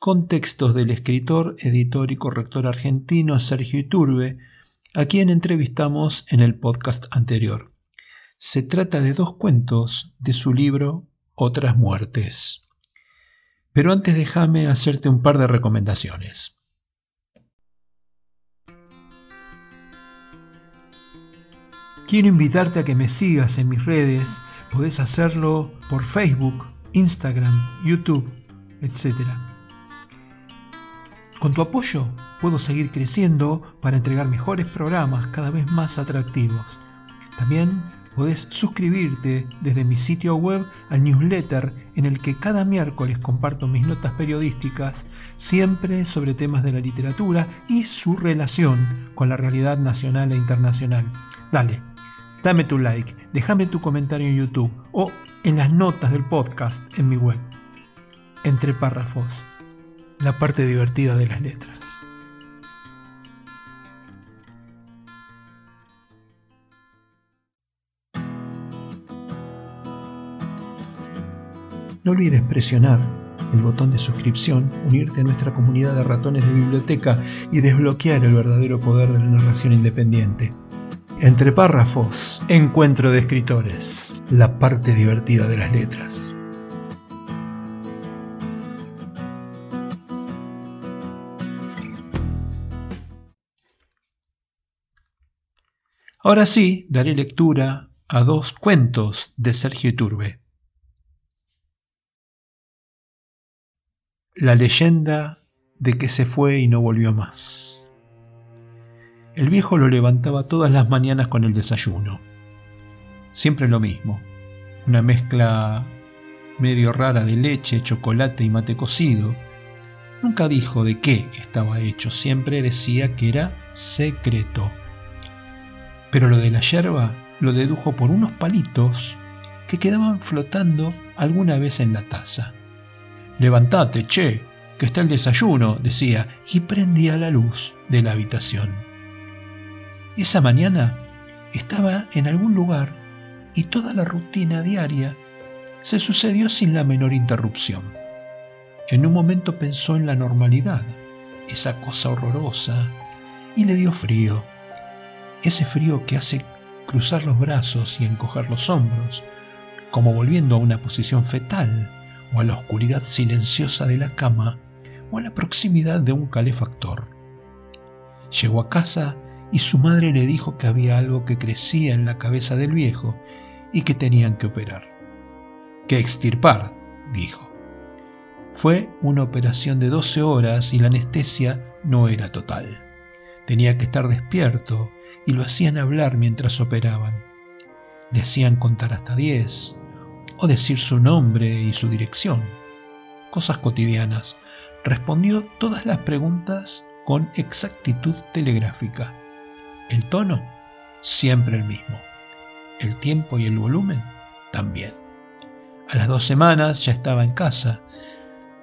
con textos del escritor, editor y corrector argentino Sergio Iturbe, a quien entrevistamos en el podcast anterior. Se trata de dos cuentos de su libro Otras muertes. Pero antes déjame hacerte un par de recomendaciones. Quiero invitarte a que me sigas en mis redes. Podés hacerlo por Facebook, Instagram, YouTube, etc. Con tu apoyo puedo seguir creciendo para entregar mejores programas cada vez más atractivos. También podés suscribirte desde mi sitio web al newsletter en el que cada miércoles comparto mis notas periodísticas, siempre sobre temas de la literatura y su relación con la realidad nacional e internacional. Dale, dame tu like, déjame tu comentario en YouTube o en las notas del podcast en mi web. Entre párrafos la parte divertida de las letras. No olvides presionar el botón de suscripción, unirte a nuestra comunidad de ratones de biblioteca y desbloquear el verdadero poder de la narración independiente. Entre párrafos, encuentro de escritores, la parte divertida de las letras. Ahora sí, daré lectura a dos cuentos de Sergio Iturbe. La leyenda de que se fue y no volvió más. El viejo lo levantaba todas las mañanas con el desayuno. Siempre lo mismo, una mezcla medio rara de leche, chocolate y mate cocido. Nunca dijo de qué estaba hecho, siempre decía que era secreto pero lo de la yerba lo dedujo por unos palitos que quedaban flotando alguna vez en la taza. Levantate, che, que está el desayuno, decía, y prendía la luz de la habitación. Esa mañana estaba en algún lugar y toda la rutina diaria se sucedió sin la menor interrupción. En un momento pensó en la normalidad, esa cosa horrorosa, y le dio frío ese frío que hace cruzar los brazos y encoger los hombros, como volviendo a una posición fetal, o a la oscuridad silenciosa de la cama, o a la proximidad de un calefactor. Llegó a casa y su madre le dijo que había algo que crecía en la cabeza del viejo y que tenían que operar. Que extirpar, dijo. Fue una operación de 12 horas y la anestesia no era total. Tenía que estar despierto y lo hacían hablar mientras operaban. Le hacían contar hasta diez o decir su nombre y su dirección. Cosas cotidianas. Respondió todas las preguntas con exactitud telegráfica. El tono, siempre el mismo. El tiempo y el volumen, también. A las dos semanas ya estaba en casa.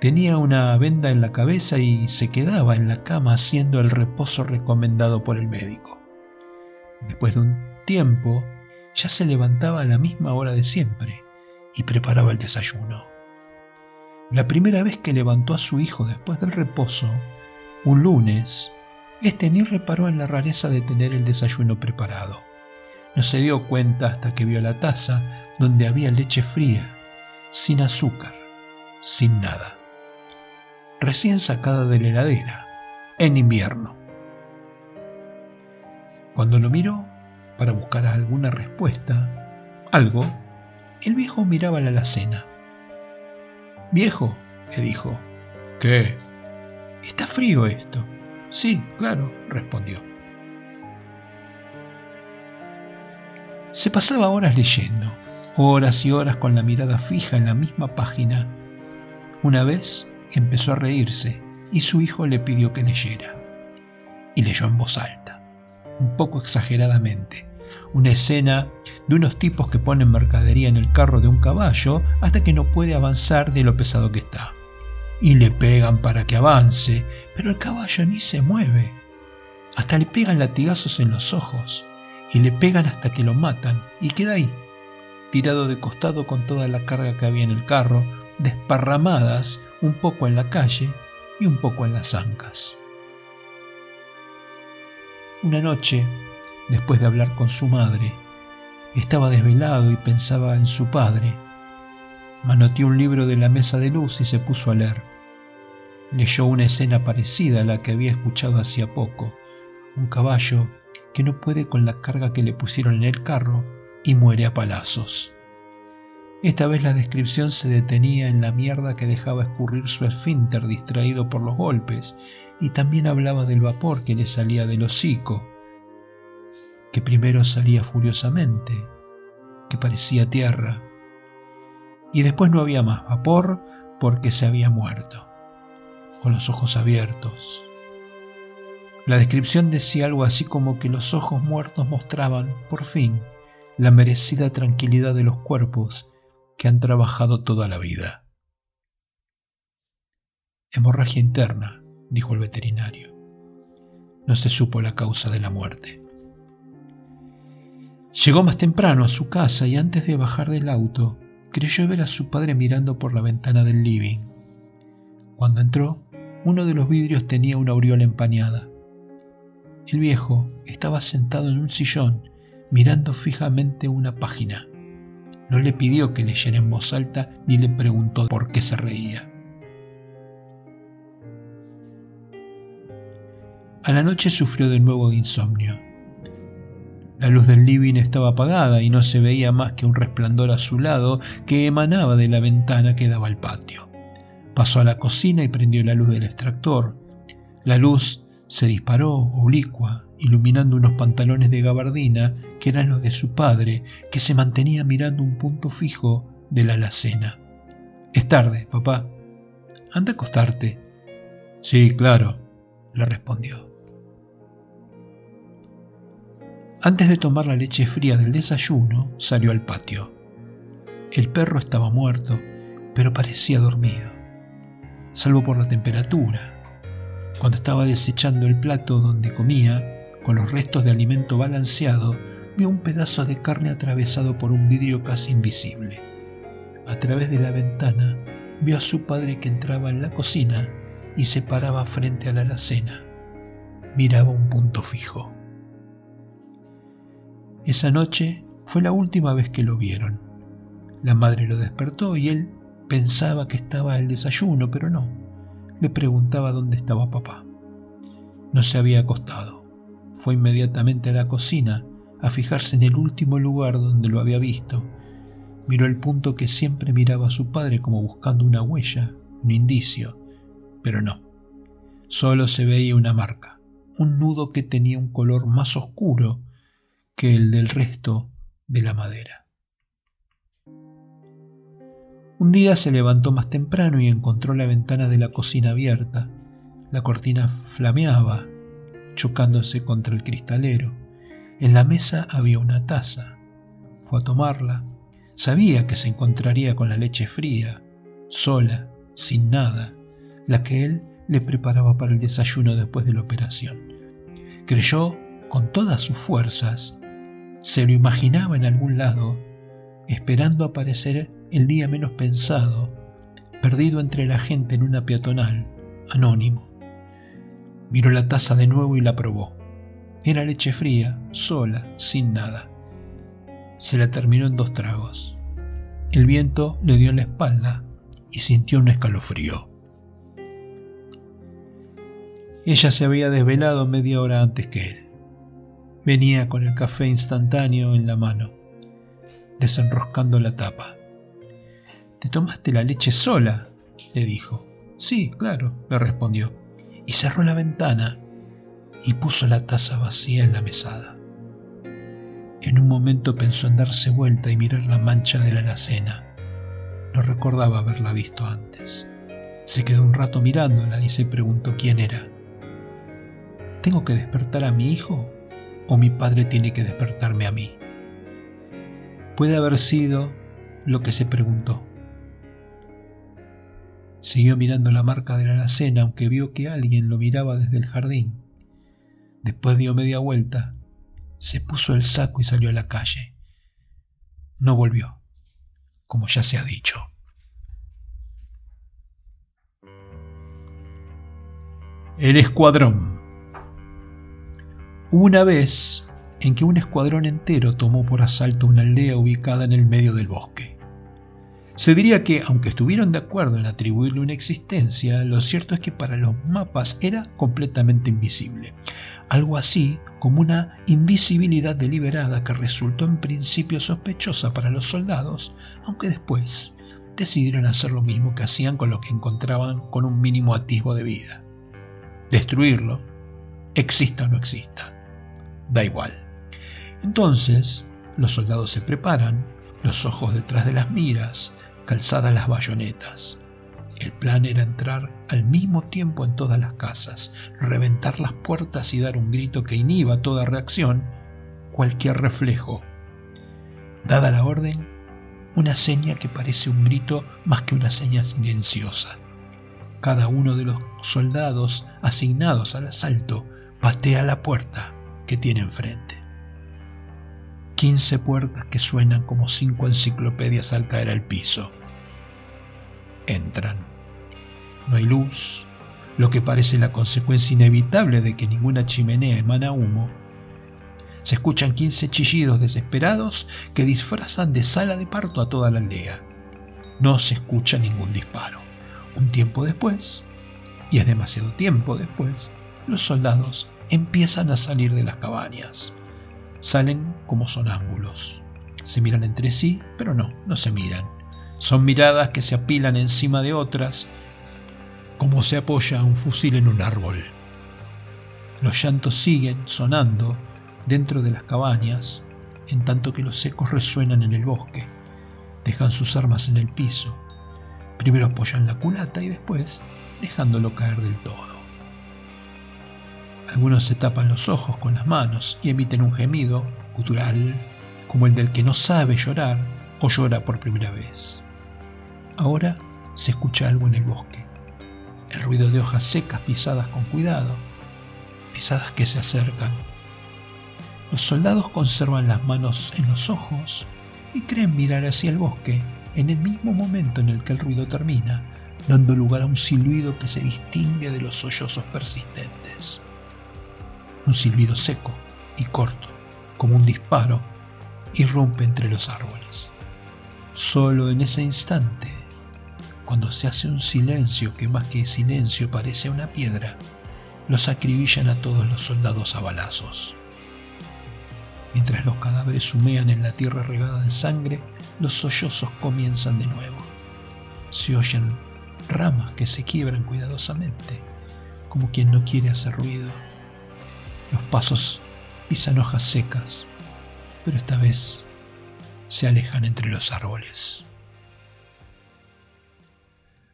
Tenía una venda en la cabeza y se quedaba en la cama haciendo el reposo recomendado por el médico. Después de un tiempo, ya se levantaba a la misma hora de siempre y preparaba el desayuno. La primera vez que levantó a su hijo después del reposo, un lunes, este ni reparó en la rareza de tener el desayuno preparado. No se dio cuenta hasta que vio la taza donde había leche fría, sin azúcar, sin nada. Recién sacada de la heladera, en invierno. Cuando lo miró para buscar alguna respuesta, algo, el viejo miraba la alacena. Viejo, le dijo. ¿Qué? Está frío esto. Sí, claro, respondió. Se pasaba horas leyendo, horas y horas con la mirada fija en la misma página. Una vez empezó a reírse y su hijo le pidió que leyera. Y leyó en voz alta, un poco exageradamente, una escena de unos tipos que ponen mercadería en el carro de un caballo hasta que no puede avanzar de lo pesado que está. Y le pegan para que avance, pero el caballo ni se mueve. Hasta le pegan latigazos en los ojos y le pegan hasta que lo matan y queda ahí, tirado de costado con toda la carga que había en el carro, desparramadas un poco en la calle y un poco en las ancas. Una noche, después de hablar con su madre, estaba desvelado y pensaba en su padre. Manoteó un libro de la mesa de luz y se puso a leer. Leyó una escena parecida a la que había escuchado hacía poco. Un caballo que no puede con la carga que le pusieron en el carro y muere a palazos. Esta vez la descripción se detenía en la mierda que dejaba escurrir su esfínter distraído por los golpes y también hablaba del vapor que le salía del hocico, que primero salía furiosamente, que parecía tierra, y después no había más vapor porque se había muerto, con los ojos abiertos, la descripción decía algo así como que los ojos muertos mostraban, por fin, la merecida tranquilidad de los cuerpos que han trabajado toda la vida. Hemorragia interna, dijo el veterinario. No se supo la causa de la muerte. Llegó más temprano a su casa y antes de bajar del auto, creyó ver a su padre mirando por la ventana del living. Cuando entró, uno de los vidrios tenía una aureola empañada. El viejo estaba sentado en un sillón mirando fijamente una página. No le pidió que leyera en voz alta ni le preguntó por qué se reía. A la noche sufrió de nuevo de insomnio. La luz del living estaba apagada y no se veía más que un resplandor azulado que emanaba de la ventana que daba al patio. Pasó a la cocina y prendió la luz del extractor. La luz se disparó oblicua, iluminando unos pantalones de gabardina que eran los de su padre, que se mantenía mirando un punto fijo de la alacena. Es tarde, papá. Anda a acostarte. Sí, claro, le respondió. Antes de tomar la leche fría del desayuno, salió al patio. El perro estaba muerto, pero parecía dormido, salvo por la temperatura, cuando estaba desechando el plato donde comía, con los restos de alimento balanceado, vio un pedazo de carne atravesado por un vidrio casi invisible. A través de la ventana vio a su padre que entraba en la cocina y se paraba frente a la alacena. Miraba un punto fijo. Esa noche fue la última vez que lo vieron. La madre lo despertó y él pensaba que estaba el desayuno, pero no le preguntaba dónde estaba papá. No se había acostado. Fue inmediatamente a la cocina a fijarse en el último lugar donde lo había visto. Miró el punto que siempre miraba a su padre como buscando una huella, un indicio, pero no. Solo se veía una marca, un nudo que tenía un color más oscuro que el del resto de la madera. Un día se levantó más temprano y encontró la ventana de la cocina abierta. La cortina flameaba, chocándose contra el cristalero. En la mesa había una taza. Fue a tomarla. Sabía que se encontraría con la leche fría, sola, sin nada, la que él le preparaba para el desayuno después de la operación. Creyó con todas sus fuerzas, se lo imaginaba en algún lado, esperando aparecer el día menos pensado, perdido entre la gente en una peatonal, anónimo. Miró la taza de nuevo y la probó. Era leche fría, sola, sin nada. Se la terminó en dos tragos. El viento le dio en la espalda y sintió un escalofrío. Ella se había desvelado media hora antes que él. Venía con el café instantáneo en la mano, desenroscando la tapa. ¿Te tomaste la leche sola? le dijo. Sí, claro, le respondió, y cerró la ventana y puso la taza vacía en la mesada. En un momento pensó en darse vuelta y mirar la mancha de la alacena. No recordaba haberla visto antes. Se quedó un rato mirándola y se preguntó quién era. ¿Tengo que despertar a mi hijo o mi padre tiene que despertarme a mí? Puede haber sido lo que se preguntó. Siguió mirando la marca de la alacena, aunque vio que alguien lo miraba desde el jardín. Después dio media vuelta, se puso el saco y salió a la calle. No volvió, como ya se ha dicho. El escuadrón. Hubo una vez en que un escuadrón entero tomó por asalto una aldea ubicada en el medio del bosque. Se diría que, aunque estuvieron de acuerdo en atribuirle una existencia, lo cierto es que para los mapas era completamente invisible. Algo así como una invisibilidad deliberada que resultó en principio sospechosa para los soldados, aunque después decidieron hacer lo mismo que hacían con lo que encontraban con un mínimo atisbo de vida. Destruirlo, exista o no exista. Da igual. Entonces, los soldados se preparan, los ojos detrás de las miras, calzadas las bayonetas. El plan era entrar al mismo tiempo en todas las casas, reventar las puertas y dar un grito que inhiba toda reacción, cualquier reflejo. Dada la orden, una seña que parece un grito más que una seña silenciosa. Cada uno de los soldados asignados al asalto patea la puerta que tiene enfrente. Quince puertas que suenan como cinco enciclopedias al caer al piso. Entran. No hay luz, lo que parece la consecuencia inevitable de que ninguna chimenea emana humo. Se escuchan quince chillidos desesperados que disfrazan de sala de parto a toda la aldea. No se escucha ningún disparo. Un tiempo después, y es demasiado tiempo después, los soldados empiezan a salir de las cabañas. Salen como sonámbulos. Se miran entre sí, pero no, no se miran. Son miradas que se apilan encima de otras, como se apoya un fusil en un árbol. Los llantos siguen sonando dentro de las cabañas, en tanto que los ecos resuenan en el bosque. Dejan sus armas en el piso. Primero apoyan la culata y después dejándolo caer del todo. Algunos se tapan los ojos con las manos y emiten un gemido gutural, como el del que no sabe llorar o llora por primera vez. Ahora se escucha algo en el bosque. El ruido de hojas secas pisadas con cuidado, pisadas que se acercan. Los soldados conservan las manos en los ojos y creen mirar hacia el bosque en el mismo momento en el que el ruido termina, dando lugar a un silbido que se distingue de los sollozos persistentes un silbido seco y corto, como un disparo, irrumpe entre los árboles. Solo en ese instante, cuando se hace un silencio que más que silencio parece una piedra, los acribillan a todos los soldados a balazos. Mientras los cadáveres humean en la tierra regada de sangre, los sollozos comienzan de nuevo. Se oyen ramas que se quiebran cuidadosamente, como quien no quiere hacer ruido los pasos pisan hojas secas, pero esta vez se alejan entre los árboles.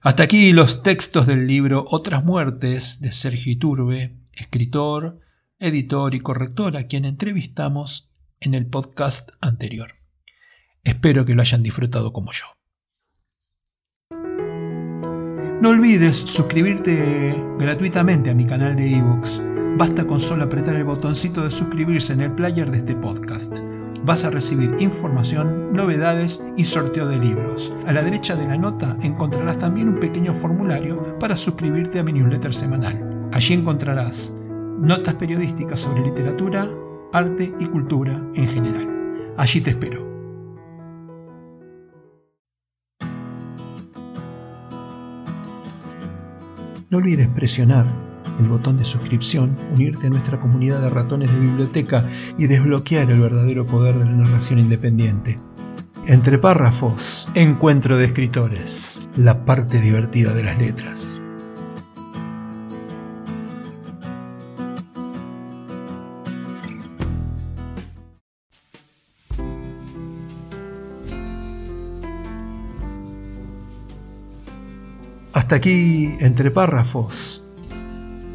Hasta aquí los textos del libro Otras muertes de Sergio Iturbe, escritor, editor y corrector a quien entrevistamos en el podcast anterior. Espero que lo hayan disfrutado como yo. No olvides suscribirte gratuitamente a mi canal de ebooks Basta con solo apretar el botoncito de suscribirse en el player de este podcast. Vas a recibir información, novedades y sorteo de libros. A la derecha de la nota encontrarás también un pequeño formulario para suscribirte a mi newsletter semanal. Allí encontrarás notas periodísticas sobre literatura, arte y cultura en general. Allí te espero. No olvides presionar el botón de suscripción, unirte a nuestra comunidad de ratones de biblioteca y desbloquear el verdadero poder de la narración independiente. Entre párrafos, encuentro de escritores, la parte divertida de las letras. Hasta aquí, entre párrafos,